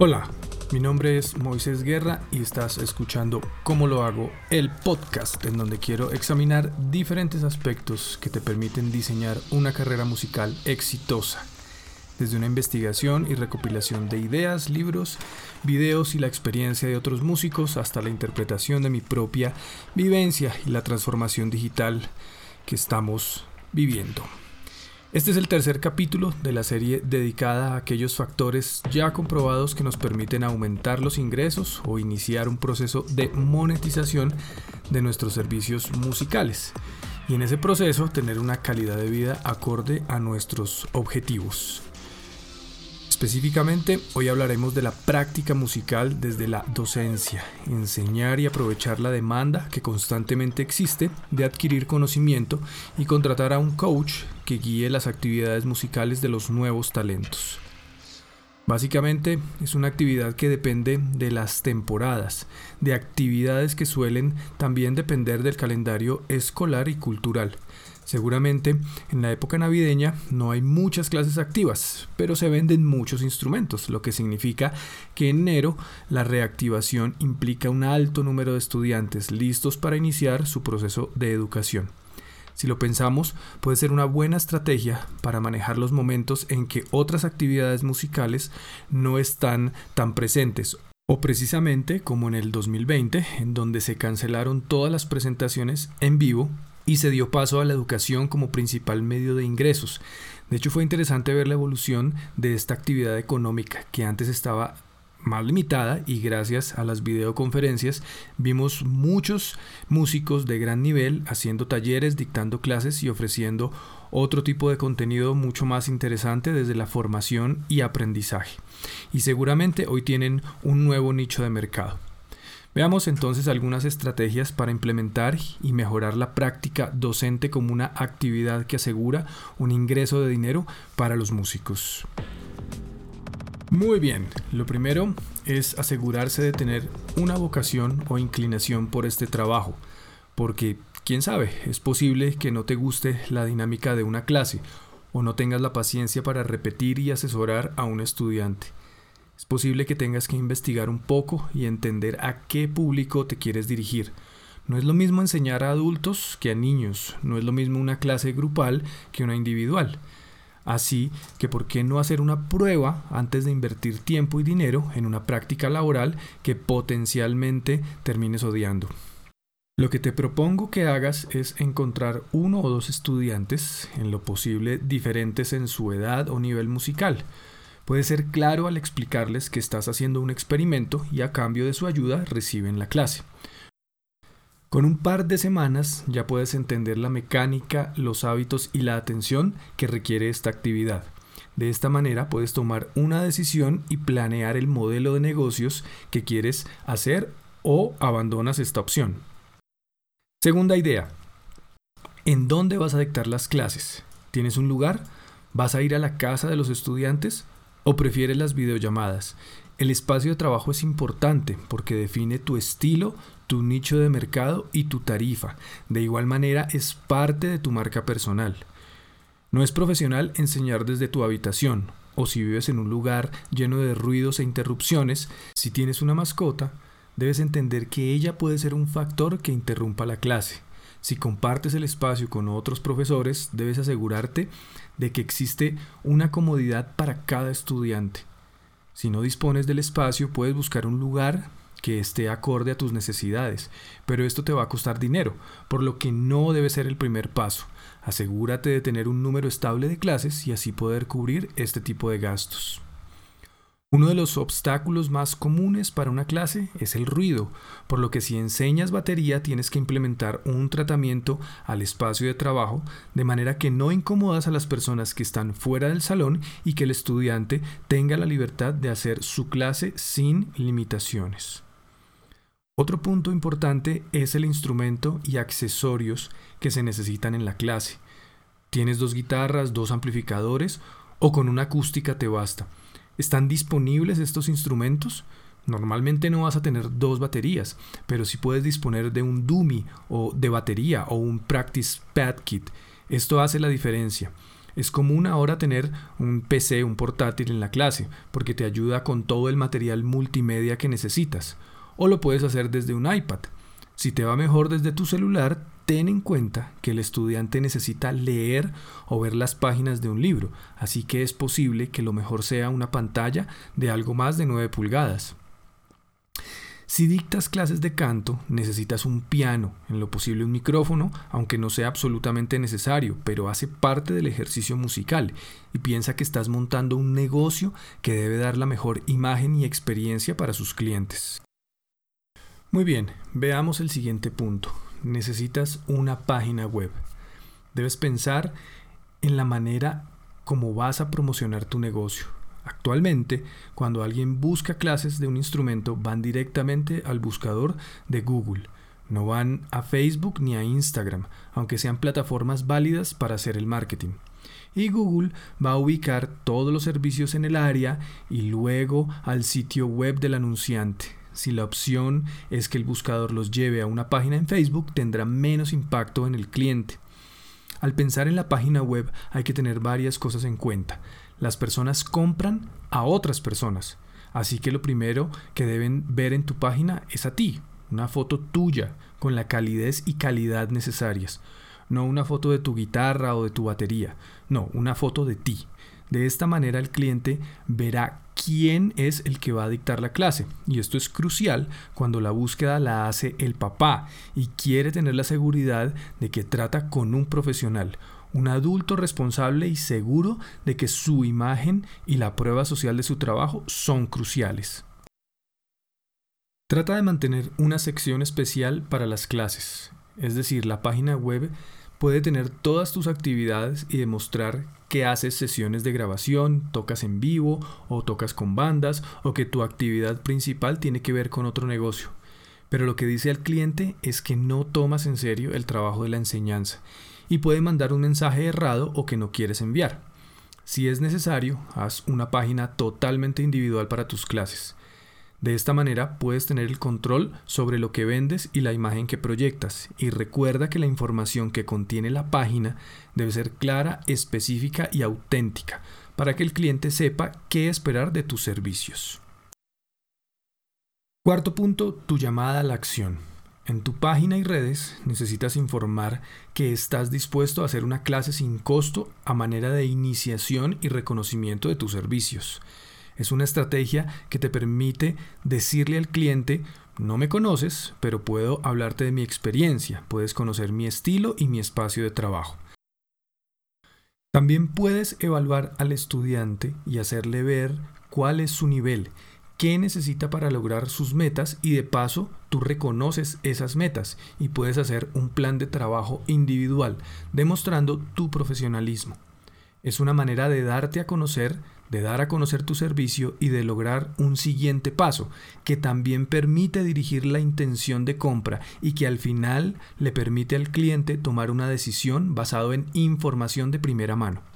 Hola, mi nombre es Moisés Guerra y estás escuchando Cómo lo hago, el podcast en donde quiero examinar diferentes aspectos que te permiten diseñar una carrera musical exitosa. Desde una investigación y recopilación de ideas, libros, videos y la experiencia de otros músicos hasta la interpretación de mi propia vivencia y la transformación digital que estamos viviendo. Este es el tercer capítulo de la serie dedicada a aquellos factores ya comprobados que nos permiten aumentar los ingresos o iniciar un proceso de monetización de nuestros servicios musicales y en ese proceso tener una calidad de vida acorde a nuestros objetivos. Específicamente, hoy hablaremos de la práctica musical desde la docencia, enseñar y aprovechar la demanda que constantemente existe de adquirir conocimiento y contratar a un coach que guíe las actividades musicales de los nuevos talentos. Básicamente es una actividad que depende de las temporadas, de actividades que suelen también depender del calendario escolar y cultural, Seguramente en la época navideña no hay muchas clases activas, pero se venden muchos instrumentos, lo que significa que en enero la reactivación implica un alto número de estudiantes listos para iniciar su proceso de educación. Si lo pensamos, puede ser una buena estrategia para manejar los momentos en que otras actividades musicales no están tan presentes o precisamente como en el 2020, en donde se cancelaron todas las presentaciones en vivo y se dio paso a la educación como principal medio de ingresos. De hecho fue interesante ver la evolución de esta actividad económica que antes estaba más limitada y gracias a las videoconferencias vimos muchos músicos de gran nivel haciendo talleres, dictando clases y ofreciendo otro tipo de contenido mucho más interesante desde la formación y aprendizaje. Y seguramente hoy tienen un nuevo nicho de mercado. Veamos entonces algunas estrategias para implementar y mejorar la práctica docente como una actividad que asegura un ingreso de dinero para los músicos. Muy bien, lo primero es asegurarse de tener una vocación o inclinación por este trabajo, porque quién sabe, es posible que no te guste la dinámica de una clase o no tengas la paciencia para repetir y asesorar a un estudiante. Es posible que tengas que investigar un poco y entender a qué público te quieres dirigir. No es lo mismo enseñar a adultos que a niños, no es lo mismo una clase grupal que una individual. Así que, ¿por qué no hacer una prueba antes de invertir tiempo y dinero en una práctica laboral que potencialmente termines odiando? Lo que te propongo que hagas es encontrar uno o dos estudiantes, en lo posible diferentes en su edad o nivel musical, Puedes ser claro al explicarles que estás haciendo un experimento y a cambio de su ayuda reciben la clase. Con un par de semanas ya puedes entender la mecánica, los hábitos y la atención que requiere esta actividad. De esta manera puedes tomar una decisión y planear el modelo de negocios que quieres hacer o abandonas esta opción. Segunda idea. ¿En dónde vas a dictar las clases? ¿Tienes un lugar? ¿Vas a ir a la casa de los estudiantes? ¿O prefieres las videollamadas? El espacio de trabajo es importante porque define tu estilo, tu nicho de mercado y tu tarifa. De igual manera es parte de tu marca personal. No es profesional enseñar desde tu habitación o si vives en un lugar lleno de ruidos e interrupciones, si tienes una mascota, debes entender que ella puede ser un factor que interrumpa la clase. Si compartes el espacio con otros profesores, debes asegurarte de que existe una comodidad para cada estudiante. Si no dispones del espacio, puedes buscar un lugar que esté acorde a tus necesidades, pero esto te va a costar dinero, por lo que no debe ser el primer paso. Asegúrate de tener un número estable de clases y así poder cubrir este tipo de gastos. Uno de los obstáculos más comunes para una clase es el ruido, por lo que si enseñas batería tienes que implementar un tratamiento al espacio de trabajo de manera que no incomodas a las personas que están fuera del salón y que el estudiante tenga la libertad de hacer su clase sin limitaciones. Otro punto importante es el instrumento y accesorios que se necesitan en la clase. ¿Tienes dos guitarras, dos amplificadores o con una acústica te basta? ¿Están disponibles estos instrumentos? Normalmente no vas a tener dos baterías, pero sí puedes disponer de un dummy o de batería o un practice pad kit. Esto hace la diferencia. Es común ahora tener un PC, un portátil en la clase, porque te ayuda con todo el material multimedia que necesitas. O lo puedes hacer desde un iPad. Si te va mejor desde tu celular, ten en cuenta que el estudiante necesita leer o ver las páginas de un libro, así que es posible que lo mejor sea una pantalla de algo más de 9 pulgadas. Si dictas clases de canto, necesitas un piano, en lo posible un micrófono, aunque no sea absolutamente necesario, pero hace parte del ejercicio musical y piensa que estás montando un negocio que debe dar la mejor imagen y experiencia para sus clientes. Muy bien, veamos el siguiente punto. Necesitas una página web. Debes pensar en la manera como vas a promocionar tu negocio. Actualmente, cuando alguien busca clases de un instrumento, van directamente al buscador de Google. No van a Facebook ni a Instagram, aunque sean plataformas válidas para hacer el marketing. Y Google va a ubicar todos los servicios en el área y luego al sitio web del anunciante. Si la opción es que el buscador los lleve a una página en Facebook, tendrá menos impacto en el cliente. Al pensar en la página web hay que tener varias cosas en cuenta. Las personas compran a otras personas. Así que lo primero que deben ver en tu página es a ti, una foto tuya, con la calidez y calidad necesarias. No una foto de tu guitarra o de tu batería, no, una foto de ti. De esta manera el cliente verá quién es el que va a dictar la clase. Y esto es crucial cuando la búsqueda la hace el papá y quiere tener la seguridad de que trata con un profesional, un adulto responsable y seguro de que su imagen y la prueba social de su trabajo son cruciales. Trata de mantener una sección especial para las clases, es decir, la página web puede tener todas tus actividades y demostrar que haces sesiones de grabación, tocas en vivo o tocas con bandas o que tu actividad principal tiene que ver con otro negocio. Pero lo que dice al cliente es que no tomas en serio el trabajo de la enseñanza y puede mandar un mensaje errado o que no quieres enviar. Si es necesario, haz una página totalmente individual para tus clases. De esta manera puedes tener el control sobre lo que vendes y la imagen que proyectas. Y recuerda que la información que contiene la página debe ser clara, específica y auténtica para que el cliente sepa qué esperar de tus servicios. Cuarto punto, tu llamada a la acción. En tu página y redes necesitas informar que estás dispuesto a hacer una clase sin costo a manera de iniciación y reconocimiento de tus servicios. Es una estrategia que te permite decirle al cliente, no me conoces, pero puedo hablarte de mi experiencia, puedes conocer mi estilo y mi espacio de trabajo. También puedes evaluar al estudiante y hacerle ver cuál es su nivel qué necesita para lograr sus metas y de paso tú reconoces esas metas y puedes hacer un plan de trabajo individual demostrando tu profesionalismo. Es una manera de darte a conocer, de dar a conocer tu servicio y de lograr un siguiente paso que también permite dirigir la intención de compra y que al final le permite al cliente tomar una decisión basado en información de primera mano.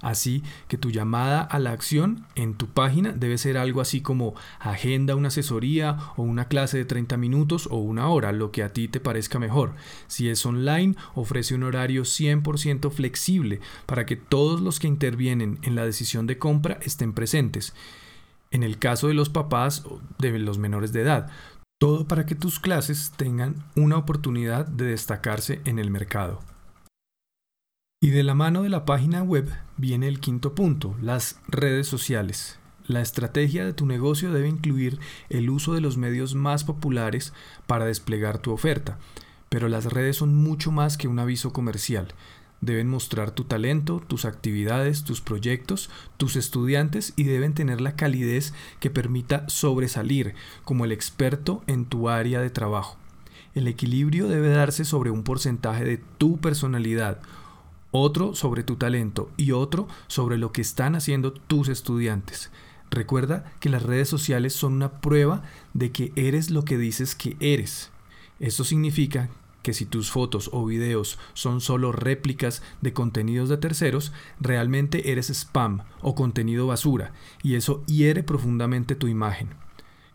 Así que tu llamada a la acción en tu página debe ser algo así como agenda una asesoría o una clase de 30 minutos o una hora, lo que a ti te parezca mejor. Si es online, ofrece un horario 100% flexible para que todos los que intervienen en la decisión de compra estén presentes. En el caso de los papás de los menores de edad, todo para que tus clases tengan una oportunidad de destacarse en el mercado. Y de la mano de la página web viene el quinto punto, las redes sociales. La estrategia de tu negocio debe incluir el uso de los medios más populares para desplegar tu oferta, pero las redes son mucho más que un aviso comercial. Deben mostrar tu talento, tus actividades, tus proyectos, tus estudiantes y deben tener la calidez que permita sobresalir como el experto en tu área de trabajo. El equilibrio debe darse sobre un porcentaje de tu personalidad, otro sobre tu talento y otro sobre lo que están haciendo tus estudiantes. Recuerda que las redes sociales son una prueba de que eres lo que dices que eres. Esto significa que si tus fotos o videos son solo réplicas de contenidos de terceros, realmente eres spam o contenido basura, y eso hiere profundamente tu imagen.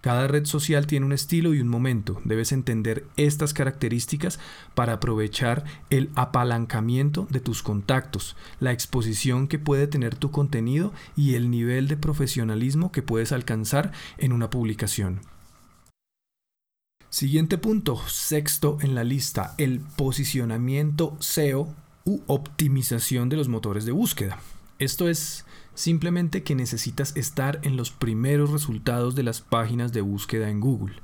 Cada red social tiene un estilo y un momento. Debes entender estas características para aprovechar el apalancamiento de tus contactos, la exposición que puede tener tu contenido y el nivel de profesionalismo que puedes alcanzar en una publicación. Siguiente punto, sexto en la lista, el posicionamiento SEO u optimización de los motores de búsqueda. Esto es simplemente que necesitas estar en los primeros resultados de las páginas de búsqueda en Google.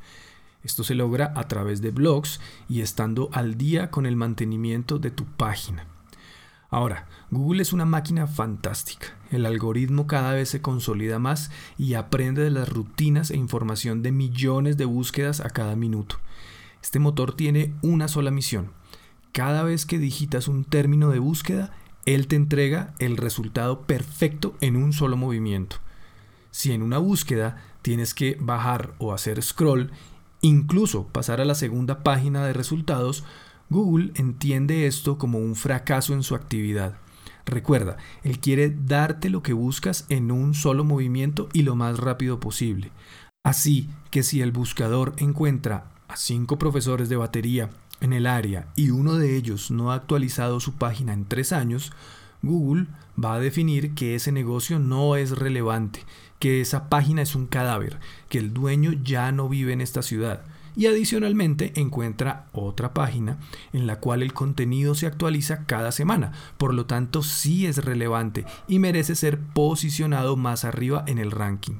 Esto se logra a través de blogs y estando al día con el mantenimiento de tu página. Ahora, Google es una máquina fantástica. El algoritmo cada vez se consolida más y aprende de las rutinas e información de millones de búsquedas a cada minuto. Este motor tiene una sola misión. Cada vez que digitas un término de búsqueda, él te entrega el resultado perfecto en un solo movimiento. Si en una búsqueda tienes que bajar o hacer scroll, incluso pasar a la segunda página de resultados, Google entiende esto como un fracaso en su actividad. Recuerda, Él quiere darte lo que buscas en un solo movimiento y lo más rápido posible. Así que si el buscador encuentra a cinco profesores de batería en el área y uno de ellos no ha actualizado su página en tres años, Google va a definir que ese negocio no es relevante, que esa página es un cadáver, que el dueño ya no vive en esta ciudad. Y adicionalmente encuentra otra página en la cual el contenido se actualiza cada semana, por lo tanto sí es relevante y merece ser posicionado más arriba en el ranking.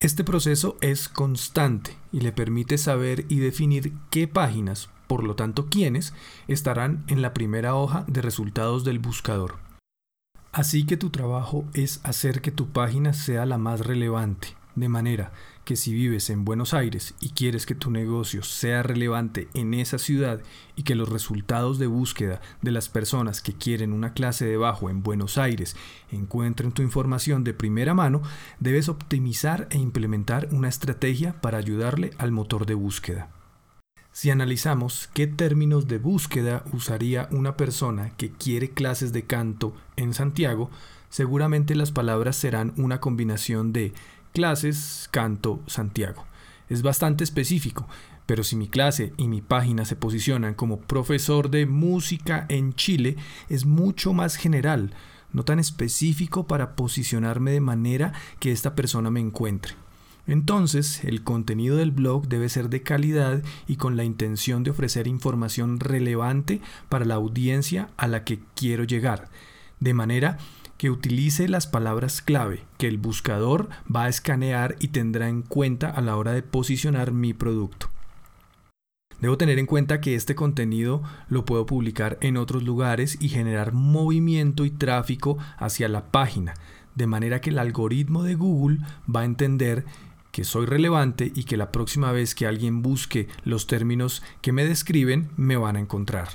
Este proceso es constante y le permite saber y definir qué páginas por lo tanto quiénes, estarán en la primera hoja de resultados del buscador. Así que tu trabajo es hacer que tu página sea la más relevante, de manera que si vives en Buenos Aires y quieres que tu negocio sea relevante en esa ciudad y que los resultados de búsqueda de las personas que quieren una clase de bajo en Buenos Aires encuentren tu información de primera mano, debes optimizar e implementar una estrategia para ayudarle al motor de búsqueda. Si analizamos qué términos de búsqueda usaría una persona que quiere clases de canto en Santiago, seguramente las palabras serán una combinación de clases, canto, Santiago. Es bastante específico, pero si mi clase y mi página se posicionan como profesor de música en Chile, es mucho más general, no tan específico para posicionarme de manera que esta persona me encuentre. Entonces, el contenido del blog debe ser de calidad y con la intención de ofrecer información relevante para la audiencia a la que quiero llegar, de manera que utilice las palabras clave que el buscador va a escanear y tendrá en cuenta a la hora de posicionar mi producto. Debo tener en cuenta que este contenido lo puedo publicar en otros lugares y generar movimiento y tráfico hacia la página, de manera que el algoritmo de Google va a entender que soy relevante y que la próxima vez que alguien busque los términos que me describen me van a encontrar.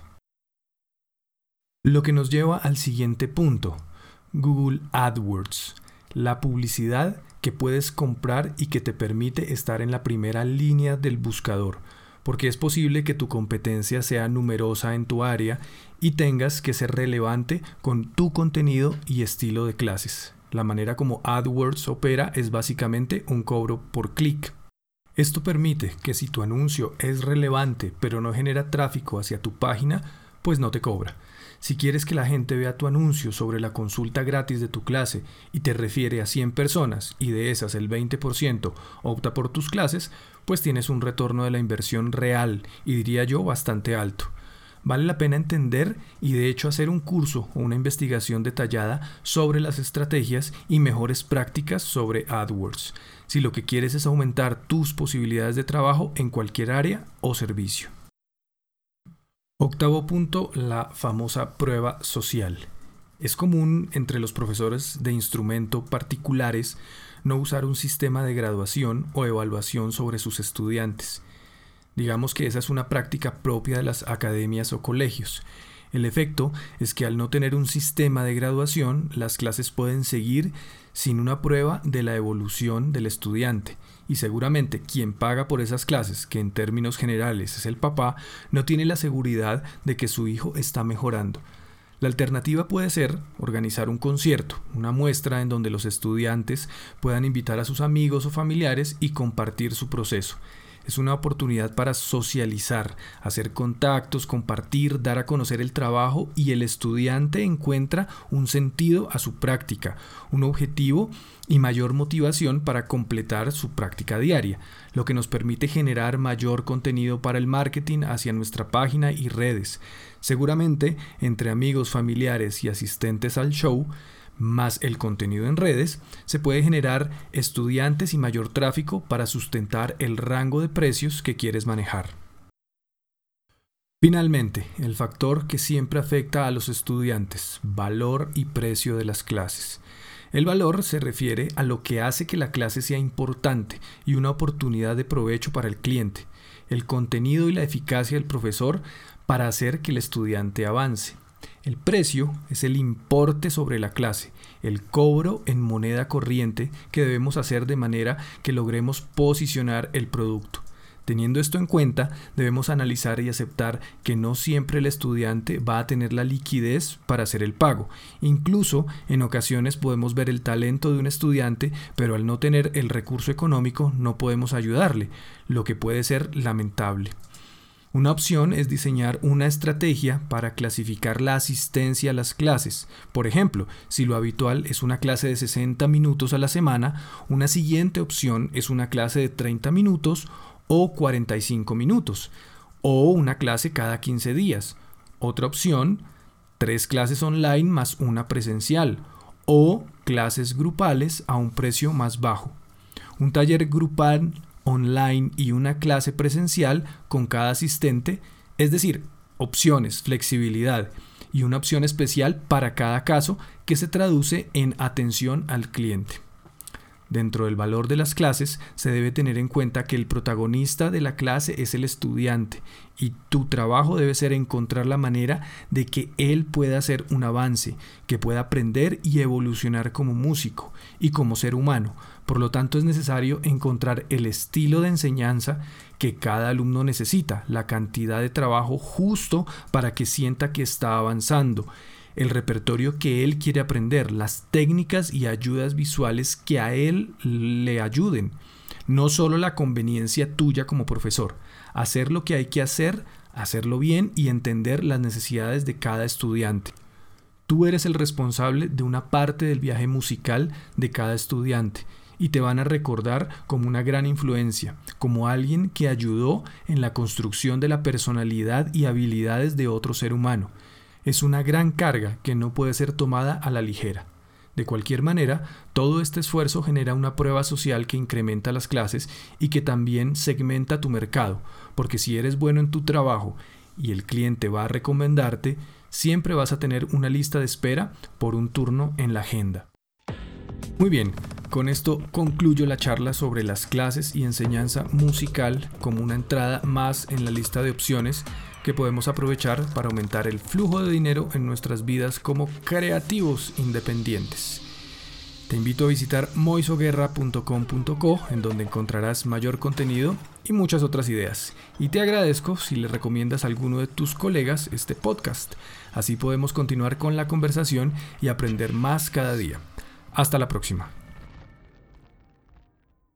Lo que nos lleva al siguiente punto, Google AdWords, la publicidad que puedes comprar y que te permite estar en la primera línea del buscador, porque es posible que tu competencia sea numerosa en tu área y tengas que ser relevante con tu contenido y estilo de clases. La manera como AdWords opera es básicamente un cobro por clic. Esto permite que si tu anuncio es relevante pero no genera tráfico hacia tu página, pues no te cobra. Si quieres que la gente vea tu anuncio sobre la consulta gratis de tu clase y te refiere a 100 personas y de esas el 20% opta por tus clases, pues tienes un retorno de la inversión real y diría yo bastante alto. Vale la pena entender y de hecho hacer un curso o una investigación detallada sobre las estrategias y mejores prácticas sobre AdWords, si lo que quieres es aumentar tus posibilidades de trabajo en cualquier área o servicio. Octavo punto, la famosa prueba social. Es común entre los profesores de instrumento particulares no usar un sistema de graduación o evaluación sobre sus estudiantes Digamos que esa es una práctica propia de las academias o colegios. El efecto es que al no tener un sistema de graduación, las clases pueden seguir sin una prueba de la evolución del estudiante. Y seguramente quien paga por esas clases, que en términos generales es el papá, no tiene la seguridad de que su hijo está mejorando. La alternativa puede ser organizar un concierto, una muestra en donde los estudiantes puedan invitar a sus amigos o familiares y compartir su proceso. Es una oportunidad para socializar, hacer contactos, compartir, dar a conocer el trabajo y el estudiante encuentra un sentido a su práctica, un objetivo y mayor motivación para completar su práctica diaria, lo que nos permite generar mayor contenido para el marketing hacia nuestra página y redes. Seguramente, entre amigos, familiares y asistentes al show, más el contenido en redes, se puede generar estudiantes y mayor tráfico para sustentar el rango de precios que quieres manejar. Finalmente, el factor que siempre afecta a los estudiantes, valor y precio de las clases. El valor se refiere a lo que hace que la clase sea importante y una oportunidad de provecho para el cliente, el contenido y la eficacia del profesor para hacer que el estudiante avance. El precio es el importe sobre la clase, el cobro en moneda corriente que debemos hacer de manera que logremos posicionar el producto. Teniendo esto en cuenta, debemos analizar y aceptar que no siempre el estudiante va a tener la liquidez para hacer el pago. Incluso en ocasiones podemos ver el talento de un estudiante, pero al no tener el recurso económico no podemos ayudarle, lo que puede ser lamentable. Una opción es diseñar una estrategia para clasificar la asistencia a las clases. Por ejemplo, si lo habitual es una clase de 60 minutos a la semana, una siguiente opción es una clase de 30 minutos o 45 minutos, o una clase cada 15 días. Otra opción, tres clases online más una presencial, o clases grupales a un precio más bajo. Un taller grupal online y una clase presencial con cada asistente, es decir, opciones, flexibilidad y una opción especial para cada caso que se traduce en atención al cliente. Dentro del valor de las clases se debe tener en cuenta que el protagonista de la clase es el estudiante y tu trabajo debe ser encontrar la manera de que él pueda hacer un avance, que pueda aprender y evolucionar como músico y como ser humano. Por lo tanto es necesario encontrar el estilo de enseñanza que cada alumno necesita, la cantidad de trabajo justo para que sienta que está avanzando el repertorio que él quiere aprender, las técnicas y ayudas visuales que a él le ayuden. No solo la conveniencia tuya como profesor, hacer lo que hay que hacer, hacerlo bien y entender las necesidades de cada estudiante. Tú eres el responsable de una parte del viaje musical de cada estudiante y te van a recordar como una gran influencia, como alguien que ayudó en la construcción de la personalidad y habilidades de otro ser humano es una gran carga que no puede ser tomada a la ligera. De cualquier manera, todo este esfuerzo genera una prueba social que incrementa las clases y que también segmenta tu mercado, porque si eres bueno en tu trabajo y el cliente va a recomendarte, siempre vas a tener una lista de espera por un turno en la agenda. Muy bien, con esto concluyo la charla sobre las clases y enseñanza musical como una entrada más en la lista de opciones que podemos aprovechar para aumentar el flujo de dinero en nuestras vidas como creativos independientes. Te invito a visitar moisoguerra.com.co en donde encontrarás mayor contenido y muchas otras ideas. Y te agradezco si le recomiendas a alguno de tus colegas este podcast. Así podemos continuar con la conversación y aprender más cada día. Hasta la próxima.